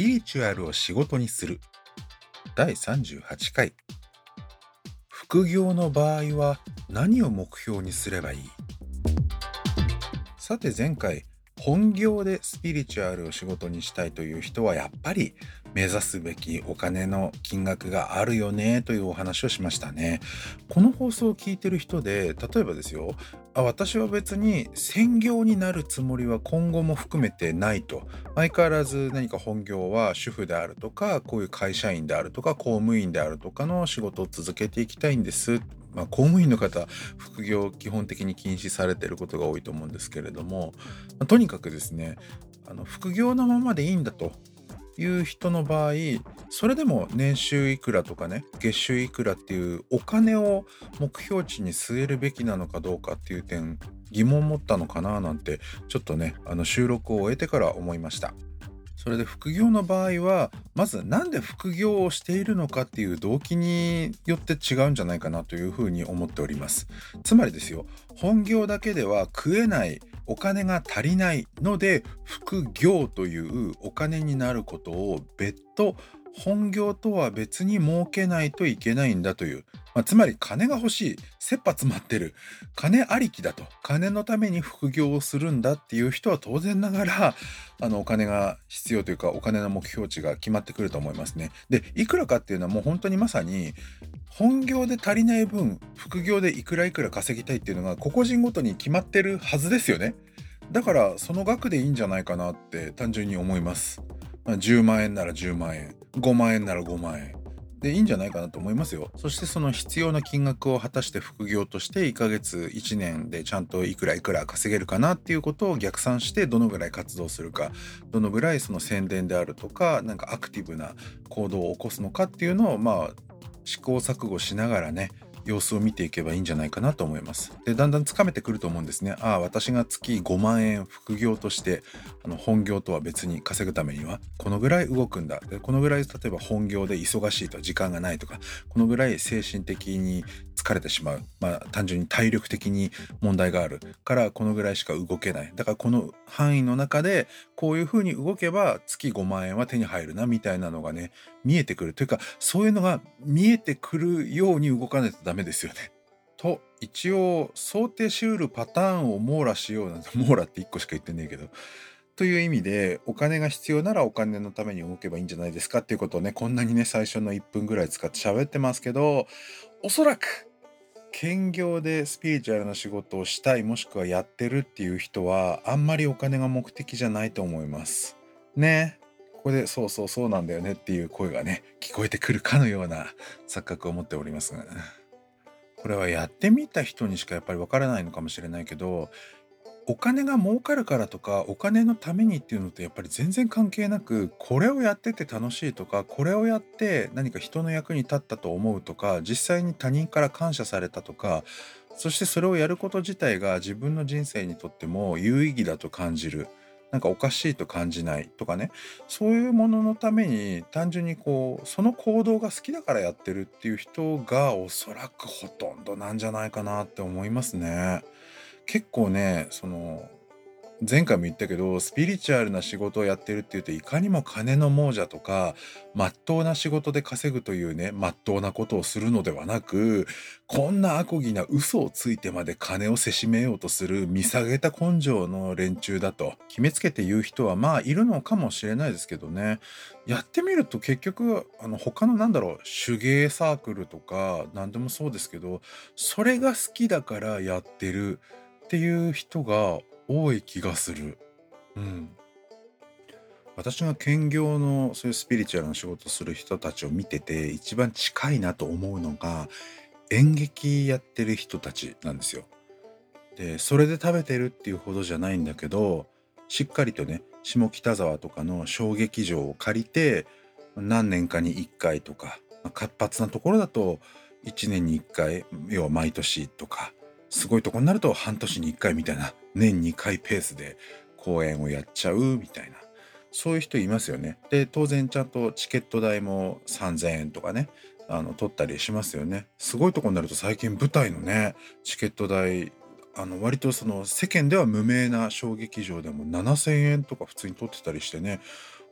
ピリチュアルを仕事にする。第38回。副業の場合は何を目標にすればいい？さて前回本業でスピリチュアルを仕事にしたいという人はやっぱり目指すべきお金の金額があるよねというお話をしましたね。この放送を聞いてる人で例えばですよあ私は別に専業になるつもりは今後も含めてないと。相変わらず何か本業は主婦であるとかこういう会社員であるとか公務員であるとかの仕事を続けていきたいんです。まあ、公務員の方副業基本的に禁止されていることが多いと思うんですけれども、まあ、とにかくですねあの副業のままでいいんだと。いう人の場合それでも年収いくらとかね月収いくらっていうお金を目標値に据えるべきなのかどうかっていう点疑問持ったのかななんてちょっとねあの収録を終えてから思いました。それで副業の場合はまず何で副業をしているのかっていう動機によって違うんじゃないかなというふうに思っておりますつまりですよ本業だけでは食えないお金が足りないので副業というお金になることを別途本業とは別に設けないといけないんだという、まあ、つまり金が欲しい切羽詰まってる金ありきだと金のために副業をするんだっていう人は当然ながらあのお金が必要というかお金の目標値が決まってくると思いますね。でいくらかっていうのはもう本当にまさに本業で足りない分副業でいくらいくら稼ぎたいっていうのが個々人ごとに決まってるはずですよね。だからその額でいいんじゃないかなって単純に思います。10万円なら10万円5万円なら5万円。でいいんじゃないかなと思いますよ。そしてその必要な金額を果たして副業として1ヶ月1年でちゃんといくらいくら稼げるかなっていうことを逆算してどのぐらい活動するかどのぐらいその宣伝であるとかなんかアクティブな行動を起こすのかっていうのをまあ試行錯誤しながらね様子を見ていけばいいんじゃないかなと思います。でだんだんつかめてくると思うんですね。ああ私が月5万円副業としてあの本業とは別に稼ぐためにはこのぐらい動くんだでこのぐらい例えば本業で忙しいと時間がないとかこのぐらい精神的に疲れてしまう、まあ、単純に体力的に問題がある。からこのぐらいしか動けない。だからこの範囲の中でこういうふうに動けば月5万円は手に入るなみたいなのがね見えてくる。というかそういうのが見えてくるように動かないとダメですよね。と一応想定しうるパターンを網羅しようなんて 網羅って1個しか言ってねえけど。という意味でお金が必要ならお金のために動けばいいんじゃないですかっていうことをねこんなにね最初の1分ぐらい使って喋ってますけどおそらく兼業でスピリチュアルな仕事をしたいもしくはやってるっていう人はあんまりお金が目的じゃないと思います。ね。ここでそうそうそうなんだよねっていう声がね聞こえてくるかのような錯覚を持っております。これはやってみた人にしかやっぱりわからないのかもしれないけどお金が儲かるからとかお金のためにっていうのってやっぱり全然関係なくこれをやってて楽しいとかこれをやって何か人の役に立ったと思うとか実際に他人から感謝されたとかそしてそれをやること自体が自分の人生にとっても有意義だと感じるなんかおかしいと感じないとかねそういうもののために単純にこうその行動が好きだからやってるっていう人がおそらくほとんどなんじゃないかなって思いますね。結構ねその前回も言ったけどスピリチュアルな仕事をやってるっていうといかにも金の亡者とかまっとうな仕事で稼ぐというねまっとうなことをするのではなくこんなアコギな嘘をついてまで金をせしめようとする見下げた根性の連中だと決めつけて言う人はまあいるのかもしれないですけどねやってみると結局あの他のなんだろう手芸サークルとか何でもそうですけどそれが好きだからやってる。っていう人が多い気がする。うん。私が兼業のそういうスピリチュアルな仕事する人たちを見てて一番近いなと思うのが演劇やってる人たちなんですよ。でそれで食べてるっていうほどじゃないんだけどしっかりとね下北沢とかの小劇場を借りて何年かに1回とか活発なところだと1年に1回要は毎年とかすごいとこになると半年に1回みたいな年2回ペースで公演をやっちゃうみたいなそういう人いますよね。で当然ちゃんとチケット代も3,000円とかねあの取ったりしますよね。すごいとこになると最近舞台のねチケット代あの割とその世間では無名な小劇場でも7,000円とか普通に取ってたりしてね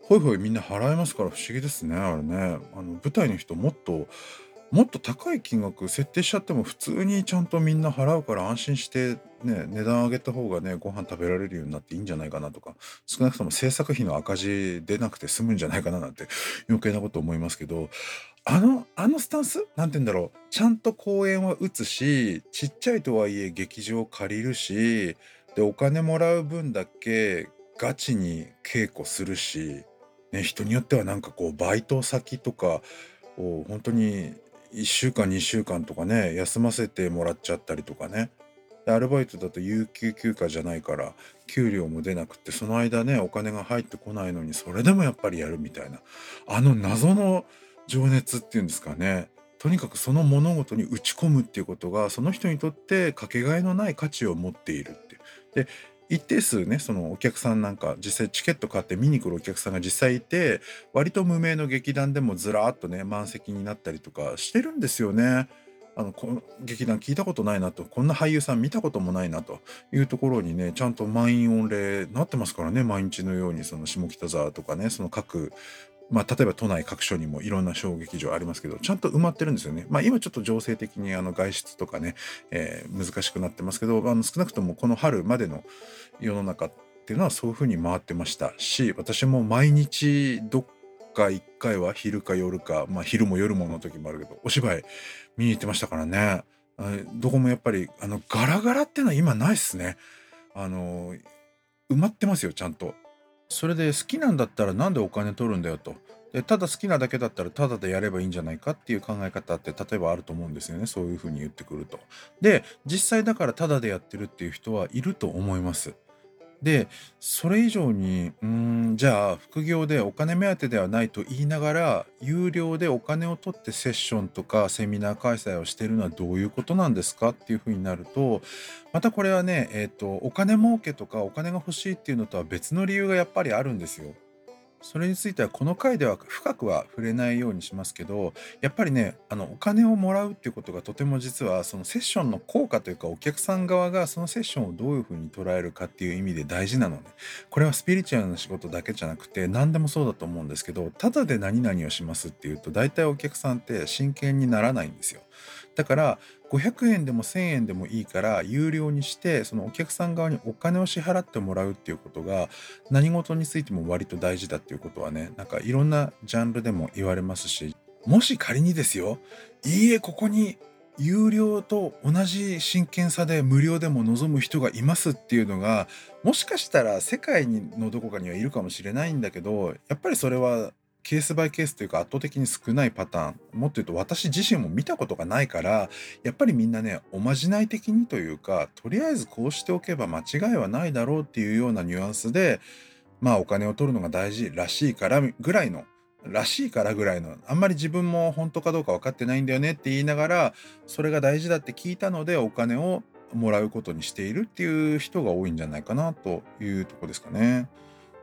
ほいほいみんな払えますから不思議ですねあれねあの舞台の人もっともっと高い金額設定しちゃっても普通にちゃんとみんな払うから安心してね値段上げた方がねご飯食べられるようになっていいんじゃないかなとか。少なくとも制作費の赤字出なくて済むんじゃないかななんて余計なこと思いますけど。あのあのスタンス？なんて言うんだろう。ちゃんと公演は打つしちっちゃいとはいえ劇場借りるしでお金もらう分だけガチに稽古するし、ね、人によってはなんかこうバイト先とかを本当に1週間2週間とかね休ませてもらっちゃったりとかね。でアルバイトだと有給休暇じゃないから給料も出なくってその間ねお金が入ってこないのにそれでもやっぱりやるみたいな。あの謎の情熱っていうんですかね。とにかくその物事に打ち込むっていうことがその人にとってかけがえのない価値を持っているって。で一定数ねそのお客さんなんか実際チケット買って見に来るお客さんが実際いて割と無名の劇団でもずらーっとね満席になったりとかしてるんですよね。あのこの劇団聞いたことないなと。こんな俳優さん見たこともないなと。いうところにねちゃんと満員御礼なってますからね。毎日のようにその下北沢とかねその各まあ、例えば都内各所にもいろんな小劇場ありますけどちゃんと埋まってるんですよね。まあ、今ちょっと情勢的にあの外出とかね、えー、難しくなってますけどあの少なくともこの春までの世の中っていうのはそういうふうに回ってましたし私も毎日どっか1回は昼か夜か、まあ、昼も夜もの時もあるけどお芝居見に行ってましたからねどこもやっぱりあのガラガラっていうのは今ないっすね。あの埋まってますよちゃんと。それで好きなんだったらなんでお金取るんだよと。でただ好きなだけだったらただでやればいいんじゃないかっていう考え方って例えばあると思うんですよねそういうふうに言ってくると。で実際だからただでやってるっていう人はいると思います。でそれ以上にうんじゃあ副業でお金目当てではないと言いながら有料でお金を取ってセッションとかセミナー開催をしているのはどういうことなんですかっていうふうになるとまたこれはね、えーと、お金儲けとかお金が欲しいっていうのとは別の理由がやっぱりあるんですよ。それについてはこの回では深くは触れないようにしますけどやっぱりねあのお金をもらうっていうことがとても実はそのセッションの効果というかお客さん側がそのセッションをどういうふうに捉えるかっていう意味で大事なのねこれはスピリチュアルな仕事だけじゃなくて何でもそうだと思うんですけどただで何々をしますっていうと大体お客さんって真剣にならないんですよ。だから500円でも1000円でもいいから有料にしてそのお客さん側にお金を支払ってもらうっていうことが何事についても割と大事だっていうことはねなんかいろんなジャンルでも言われますしもし仮にですよいいえここに有料と同じ真剣さで無料でも望む人がいますっていうのがもしかしたら世界のどこかにはいるかもしれないんだけどやっぱりそれはケースバイケースというか圧倒的に少ないパターンもっと言うと私自身も見たことがないからやっぱりみんなねおまじない的にというかとりあえずこうしておけば間違いはないだろうっていうようなニュアンスでまあお金を取るのが大事らしいからぐらいのらしいからぐらいのあんまり自分も本当かどうか分かってないんだよねって言いながらそれが大事だって聞いたのでお金をもらうことにしているっていう人が多いんじゃないかなというとこですかね。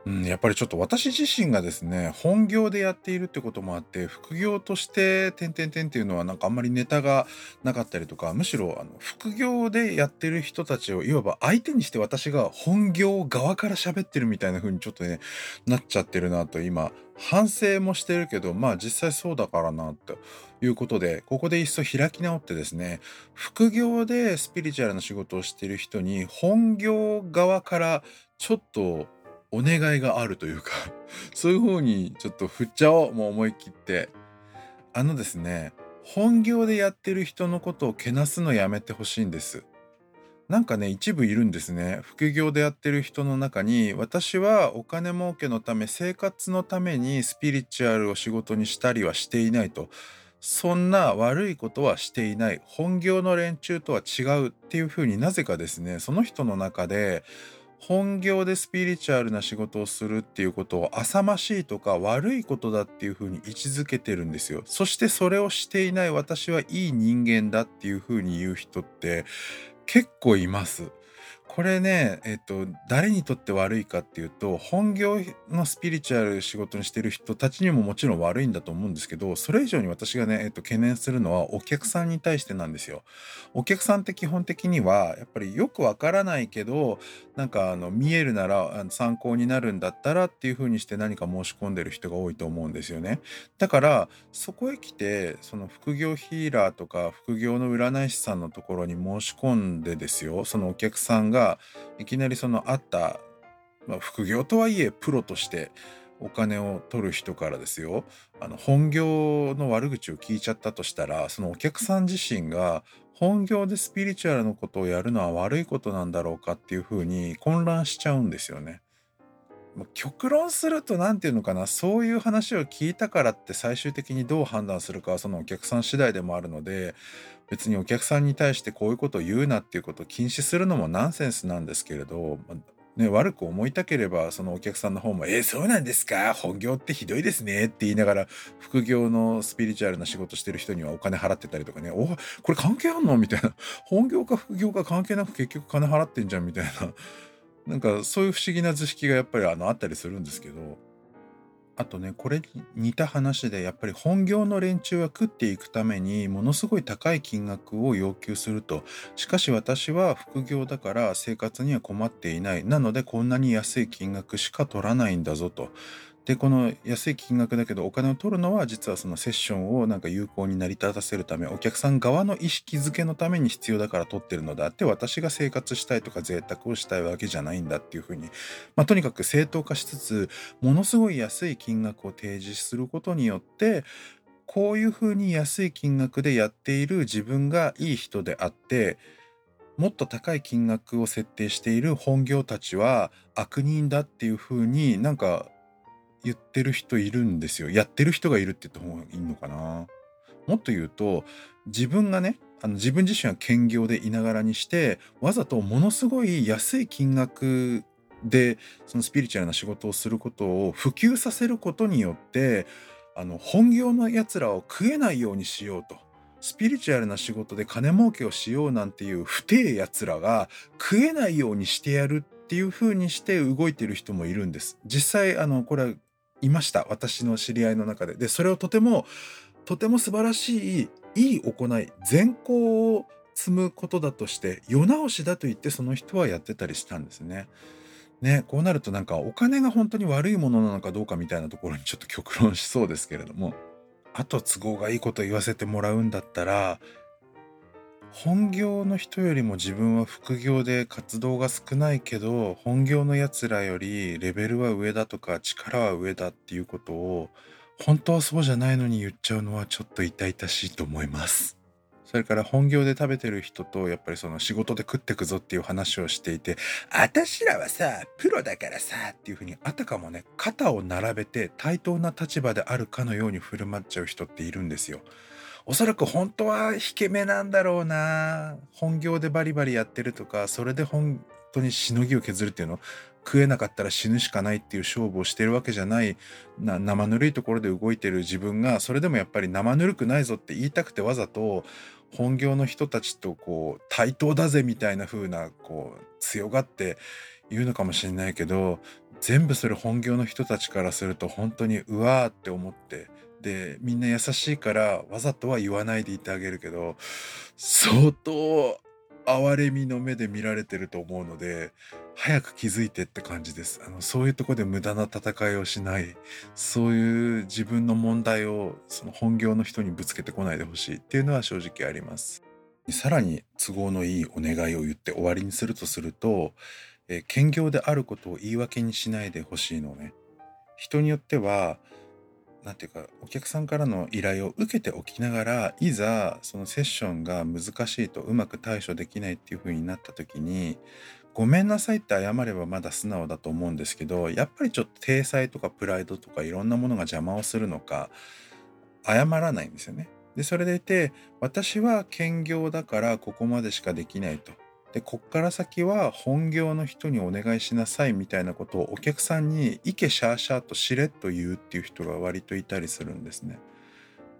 うん、やっぱりちょっと私自身がですね、本業でやっているってこともあって、副業として点々点っていうのはなんかあんまりネタがなかったりとか、むしろあの副業でやってる人たちをいわば相手にして私が本業側から喋ってるみたいな風にちょっとね、なっちゃってるなと今、反省もしてるけど、まあ実際そうだからなということで、ここでいっそ開き直ってですね、副業でスピリチュアルな仕事をしてる人に本業側からちょっとお願いがあるというか そういう風にちょっと振っちゃおうもう思い切って。あのですね本業でやってる人のことをけなすのやめてほしいんです。なんかね一部いるんですね。副業でやってる人の中に私はお金儲けのため生活のためにスピリチュアルを仕事にしたりはしていないと。そんな悪いことはしていない。本業の連中とは違うっていうふうになぜかですねその人の中で本業でスピリチュアルな仕事をするっていうことを浅ましいとか悪いことだっていうふうに位置づけてるんですよ。そしてそれをしていない私はいい人間だっていうふうに言う人って結構います。これね、えっと、誰にとって悪いかっていうと、本業のスピリチュアル仕事にしてる人たちにももちろん悪いんだと思うんですけど、それ以上に私がね、えっと、懸念するのはお客さんに対してなんですよ。お客さんって基本的には、やっぱりよくわからないけど、なんかあの見えるなら参考になるんだったらっていう風にして何か申し込んでる人が多いと思うんですよね。だからそこへ来てその副業ヒーラーとか副業の占い師さんのところに申し込んでですよそのお客さんがいきなりそのあった、まあ、副業とはいえプロとしてお金を取る人からですよあの本業の悪口を聞いちゃったとしたらそのお客さん自身が本業でスピリチュアルのことをやるのは悪いことなんだろうかっていうふうに混乱しちゃうんですよね。極論すると何て言うのかなそういう話を聞いたからって最終的にどう判断するかはそのお客さん次第でもあるので別にお客さんに対してこういうことを言うなっていうことを禁止するのもナンセンスなんですけれどね、悪く思いたければそのお客さんの方も「えー、そうなんですか？本業ってひどいですね」って言いながら副業のスピリチュアルな仕事してる人にはお金払ってたりとかね「おこれ関係あんの?」みたいな本業か副業か関係なく結局金払ってんじゃんみたいな。なんかそういう不思議な図式がやっぱりあのあったりするんですけど。あとね、これに似た話で、やっぱり本業の連中は食っていくために、ものすごい高い金額を要求すると。しかし私は副業だから生活には困っていない。なのでこんなに安い金額しか取らないんだぞと。でこの安い金額だけどお金を取るのは実はそのセッションをなんか有効に成り立たせるためお客さん側の意識づけのために必要だから取ってるのであって私が生活したいとか贅沢をしたいわけじゃないんだっていうふうに、まあ、とにかく正当化しつつものすごい安い金額を提示することによってこういうふうに安い金額でやっている自分がいい人であってもっと高い金額を設定している本業たちは悪人だっていうふうになんか言ってる人いるんですよ。やってる人がいるって言った方がいいのかな。もっと言うと自分がねあの自分自身は兼業でいながらにしてわざとものすごい安い金額でそのスピリチュアルな仕事をすることを普及させることによってあの本業のやつらを食えないようにしようと。スピリチュアルな仕事で金儲けをしようなんていう不定やつらが食えないようにしてやるっていう風にして動いてる人もいるんです。実際あのこれはいました。私の知り合いの中で。でそれをとてもとても素晴らしいいい行い善行を積むことだとして世直しだと言ってその人はやってたりしたんですね。ねこうなるとなんかお金が本当に悪いものなのかどうかみたいなところにちょっと極論しそうですけれども。あと都合がいいこと言わせてもらうんだったら本業の人よりも自分は副業で活動が少ないけど本業のやつらよりレベルは上だとか力は上だっていうことを本当はそうじゃないのに言っちゃうのはちょっと痛々しいと思います。それから本業で食べてる人とやっぱりその仕事で食ってくぞっていう話をしていて「あたしらはさプロだからさ」っていうふうにあたかもね肩を並べて対等な立場であるかのように振る舞っちゃう人っているんですよ。おそらく本当は引け目なんだろうな。本業でバリバリやってるとかそれで本当にしのぎを削るっていうの？食えなかったら死ぬしかないっていう勝負をしてるわけじゃない。な生ぬるいところで動いてる自分がそれでもやっぱり生ぬるくないぞって言いたくてわざと本業の人たちとこう対等だぜみたいな風なこう強がって言うのかもしれないけど全部それ本業の人たちからすると本当にうわーって思ってでみんな優しいからわざとは言わないでいてあげるけど相当哀れみの目で見られてると思うので早く気づいてって感じです。あのそういうとこで無駄な戦いをしないそういう自分の問題をその本業の人にぶつけてこないでほしいっていうのは正直あります。さらに都合のいいお願いを言って終わりにするとすると、え兼業であることを言い訳にしないでほしいのね。人によっては何て言うかお客さんからの依頼を受けておきながらいざそのセッションが難しいとうまく対処できないっていう風になった時にごめんなさいって謝ればまだ素直だと思うんですけどやっぱりちょっと体裁とかプライドとかいろんなものが邪魔をするのか謝らないんですよね。でそれでいて私は兼業だからここまでしかできないと。でこっから先は本業の人にお願いしなさいみたいなことをお客さんにイケシャーシャーとしれと言うっていう人が割といたりするんですね。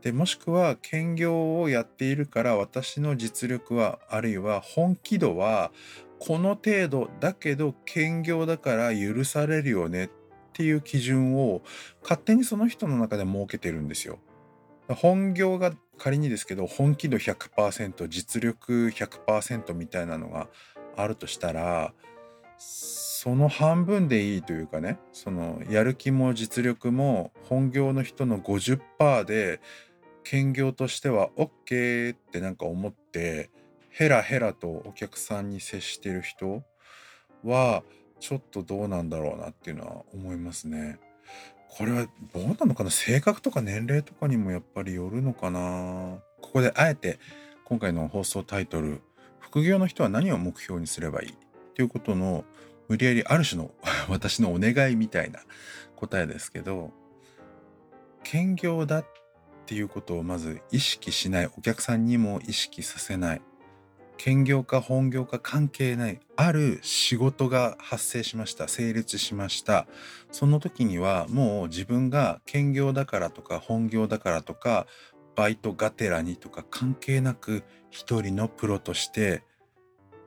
でもしくは兼業をやっているから私の実力はあるいは本気度はこの程度だけど兼業だから許されるよねっていう基準を勝手にその人の中で設けてるんですよ。本業が仮にですけど本気度100%実力100%みたいなのがあるとしたらその半分でいいというかねそのやる気も実力も本業の人の50%で兼業としては OK ってなんか思ってヘラヘラとお客さんに接してる人はちょっとどうなんだろうなっていうのは思いますね。これはどうなのかな？性格とか年齢とかにもやっぱりよるのかな？ここであえて今回の放送タイトル「副業の人は何を目標にすればいい?」っていうことの無理やりある種の 私のお願いみたいな答えですけど兼業だっていうことをまず意識しないお客さんにも意識させない。兼業か本業か関係ないある仕事が発生しました成立しましたその時にはもう自分が兼業だからとか本業だからとかバイトがてらにとか関係なく一人のプロとして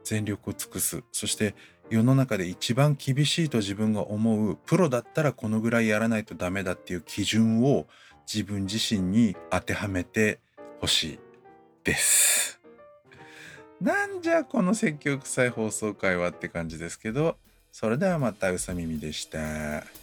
全力を尽くすそして世の中で一番厳しいと自分が思うプロだったらこのぐらいやらないとダメだっていう基準を自分自身に当てはめてほしいです。なんじゃこの積極臭い放送会はって感じですけどそれではまたうさみみでした。